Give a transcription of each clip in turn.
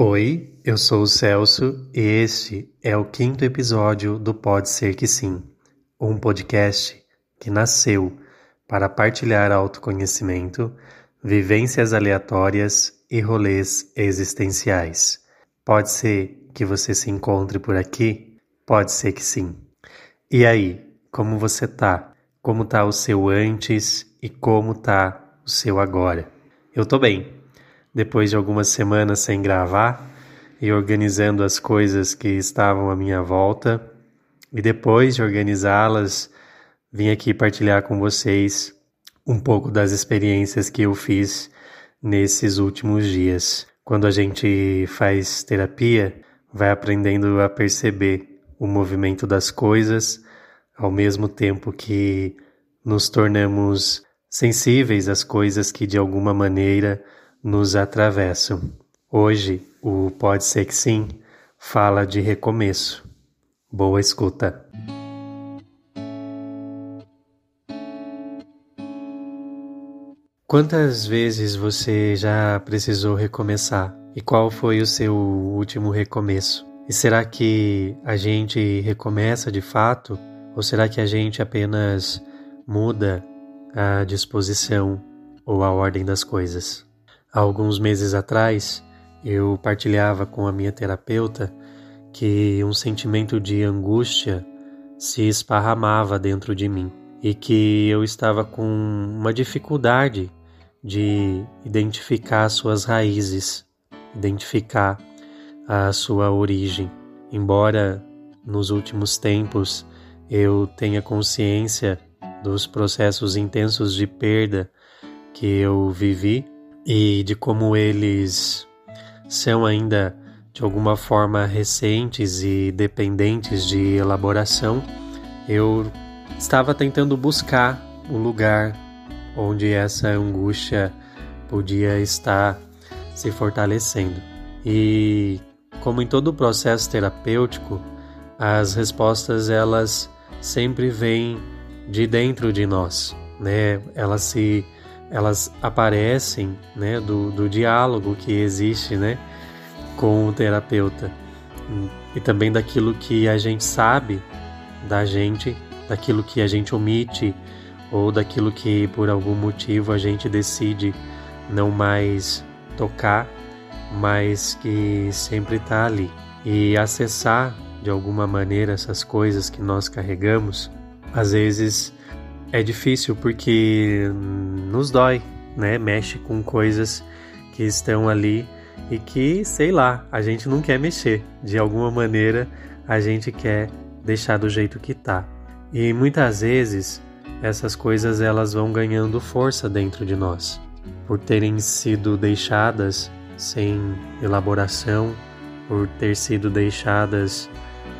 Oi, eu sou o Celso e este é o quinto episódio do Pode Ser Que Sim, um podcast que nasceu para partilhar autoconhecimento, vivências aleatórias e rolês existenciais. Pode ser que você se encontre por aqui? Pode ser que sim. E aí, como você tá? Como tá o seu antes e como tá o seu agora? Eu tô bem depois de algumas semanas sem gravar e organizando as coisas que estavam à minha volta. E depois de organizá-las, vim aqui partilhar com vocês um pouco das experiências que eu fiz nesses últimos dias. Quando a gente faz terapia, vai aprendendo a perceber o movimento das coisas, ao mesmo tempo que nos tornamos sensíveis às coisas que de alguma maneira nos atravessam. Hoje, o Pode Ser Que Sim fala de recomeço. Boa escuta. Quantas vezes você já precisou recomeçar? E qual foi o seu último recomeço? E será que a gente recomeça de fato? Ou será que a gente apenas muda a disposição ou a ordem das coisas? Há alguns meses atrás, eu partilhava com a minha terapeuta que um sentimento de angústia se esparramava dentro de mim e que eu estava com uma dificuldade de identificar suas raízes, identificar a sua origem. Embora nos últimos tempos eu tenha consciência dos processos intensos de perda que eu vivi, e de como eles são ainda de alguma forma recentes e dependentes de elaboração, eu estava tentando buscar o lugar onde essa angústia podia estar se fortalecendo. E como em todo o processo terapêutico, as respostas elas sempre vêm de dentro de nós, né? Elas se elas aparecem né, do, do diálogo que existe né, com o terapeuta e também daquilo que a gente sabe da gente, daquilo que a gente omite ou daquilo que por algum motivo a gente decide não mais tocar, mas que sempre está ali. E acessar de alguma maneira essas coisas que nós carregamos, às vezes é difícil porque nos dói, né? Mexe com coisas que estão ali e que, sei lá, a gente não quer mexer. De alguma maneira, a gente quer deixar do jeito que tá. E muitas vezes essas coisas elas vão ganhando força dentro de nós, por terem sido deixadas sem elaboração, por ter sido deixadas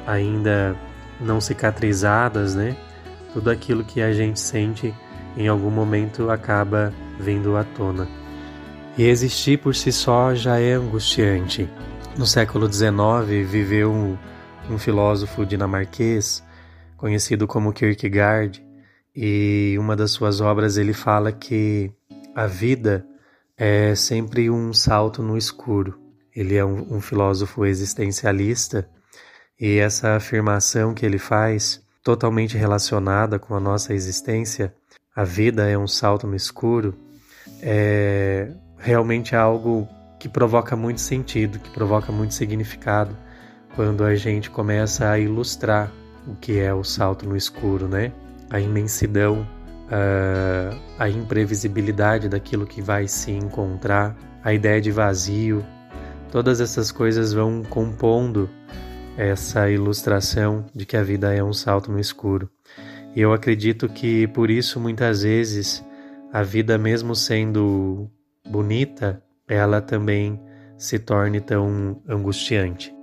ainda não cicatrizadas, né? Tudo aquilo que a gente sente em algum momento acaba vindo à tona. E existir por si só já é angustiante. No século XIX viveu um, um filósofo dinamarquês conhecido como Kierkegaard, e uma das suas obras ele fala que a vida é sempre um salto no escuro. Ele é um, um filósofo existencialista e essa afirmação que ele faz totalmente relacionada com a nossa existência, a vida é um salto no escuro, é realmente algo que provoca muito sentido, que provoca muito significado quando a gente começa a ilustrar o que é o salto no escuro, né? A imensidão, a, a imprevisibilidade daquilo que vai se encontrar, a ideia de vazio, todas essas coisas vão compondo essa ilustração de que a vida é um salto no escuro. E eu acredito que por isso muitas vezes a vida, mesmo sendo bonita, ela também se torne tão angustiante.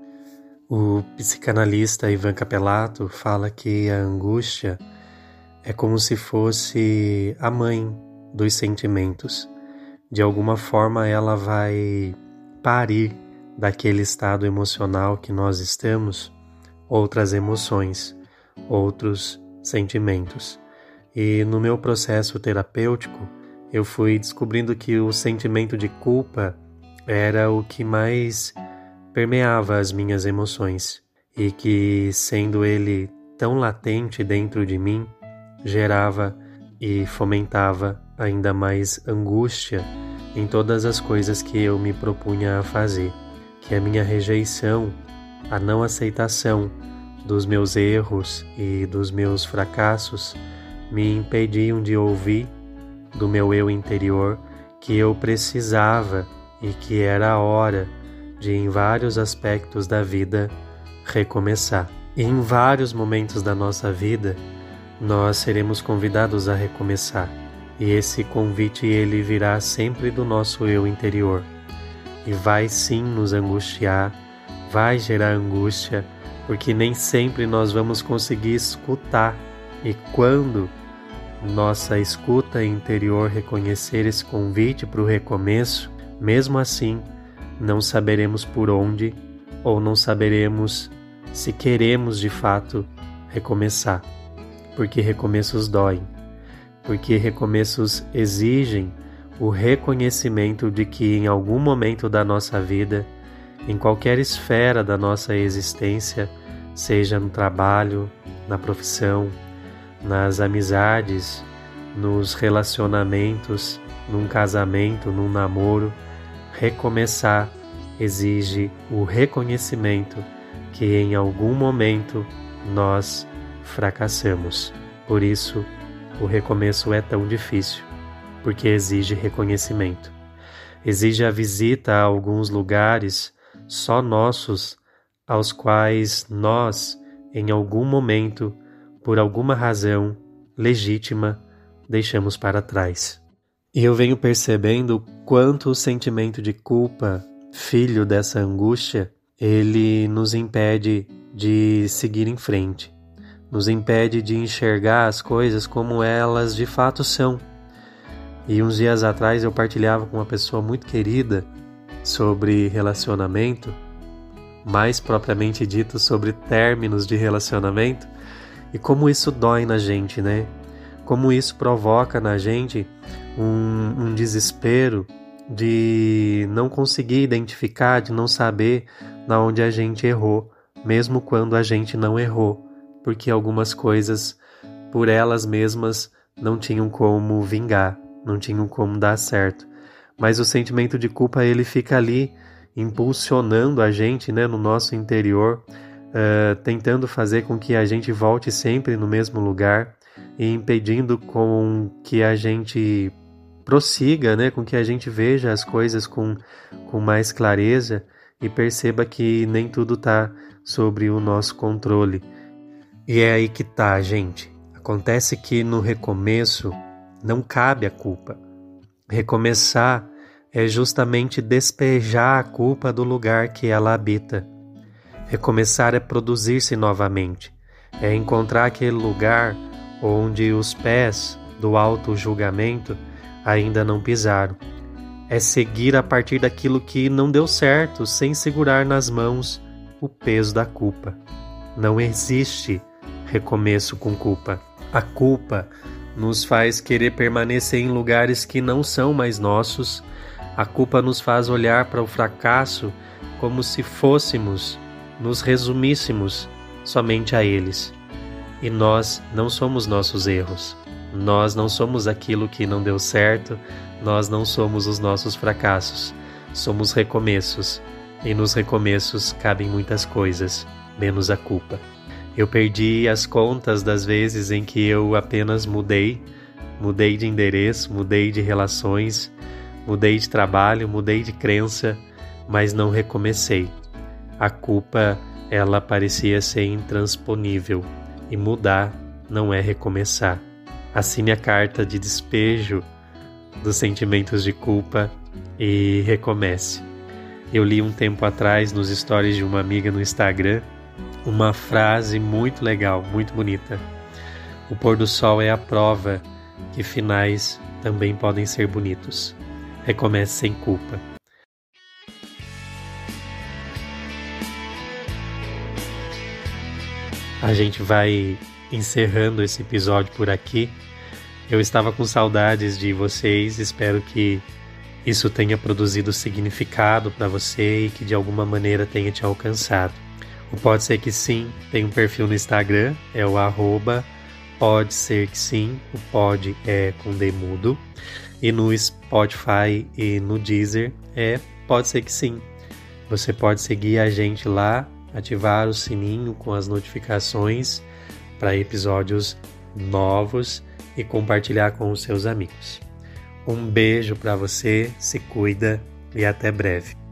O psicanalista Ivan Capelato fala que a angústia é como se fosse a mãe dos sentimentos. De alguma forma, ela vai parir daquele estado emocional que nós estamos, outras emoções, outros sentimentos. E no meu processo terapêutico, eu fui descobrindo que o sentimento de culpa era o que mais permeava as minhas emoções e que, sendo ele tão latente dentro de mim, gerava e fomentava ainda mais angústia em todas as coisas que eu me propunha a fazer, que a minha rejeição, a não aceitação dos meus erros e dos meus fracassos me impediam de ouvir do meu eu interior que eu precisava e que era a hora de, em vários aspectos da vida, recomeçar. E em vários momentos da nossa vida, nós seremos convidados a recomeçar. E esse convite ele virá sempre do nosso eu interior. E vai sim nos angustiar, vai gerar angústia, porque nem sempre nós vamos conseguir escutar. E quando nossa escuta interior reconhecer esse convite para o recomeço, mesmo assim, não saberemos por onde ou não saberemos se queremos de fato recomeçar, porque recomeços doem, porque recomeços exigem o reconhecimento de que em algum momento da nossa vida, em qualquer esfera da nossa existência, seja no trabalho, na profissão, nas amizades, nos relacionamentos, num casamento, num namoro, recomeçar exige o reconhecimento que em algum momento nós fracassamos. Por isso, o recomeço é tão difícil, porque exige reconhecimento. Exige a visita a alguns lugares só nossos, aos quais nós, em algum momento, por alguma razão legítima, deixamos para trás. E eu venho percebendo quanto o sentimento de culpa, filho dessa angústia, ele nos impede de seguir em frente, nos impede de enxergar as coisas como elas de fato são. E uns dias atrás eu partilhava com uma pessoa muito querida sobre relacionamento, mais propriamente dito sobre términos de relacionamento, e como isso dói na gente, né? Como isso provoca na gente um, um desespero de não conseguir identificar, de não saber na onde a gente errou, mesmo quando a gente não errou, porque algumas coisas por elas mesmas não tinham como vingar, não tinham como dar certo. Mas o sentimento de culpa ele fica ali impulsionando a gente, né, no nosso interior, uh, tentando fazer com que a gente volte sempre no mesmo lugar e impedindo com que a gente prossiga, né, com que a gente veja as coisas com, com mais clareza e perceba que nem tudo está sobre o nosso controle. E é aí que tá, gente. Acontece que no recomeço não cabe a culpa. Recomeçar é justamente despejar a culpa do lugar que ela habita. Recomeçar é produzir-se novamente, é encontrar aquele lugar onde os pés do auto-julgamento ainda não pisaram é seguir a partir daquilo que não deu certo, sem segurar nas mãos o peso da culpa. Não existe recomeço com culpa. A culpa nos faz querer permanecer em lugares que não são mais nossos. A culpa nos faz olhar para o fracasso como se fôssemos, nos resumíssemos somente a eles. E nós não somos nossos erros. Nós não somos aquilo que não deu certo, nós não somos os nossos fracassos, somos recomeços, e nos recomeços cabem muitas coisas, menos a culpa. Eu perdi as contas das vezes em que eu apenas mudei, mudei de endereço, mudei de relações, mudei de trabalho, mudei de crença, mas não recomecei. A culpa, ela parecia ser intransponível, e mudar não é recomeçar. Assine a carta de despejo dos sentimentos de culpa e recomece. Eu li um tempo atrás nos stories de uma amiga no Instagram uma frase muito legal, muito bonita. O pôr do sol é a prova que finais também podem ser bonitos. Recomece sem culpa. A gente vai encerrando esse episódio por aqui. Eu estava com saudades de vocês, espero que isso tenha produzido significado para você e que de alguma maneira tenha te alcançado. Pode Ser Que Sim tem um perfil no Instagram, é o arroba Pode Ser Que Sim, o pode é com demudo, e no Spotify e no Deezer é Pode Ser Que Sim. Você pode seguir a gente lá, ativar o sininho com as notificações para episódios novos e compartilhar com os seus amigos. Um beijo para você, se cuida e até breve.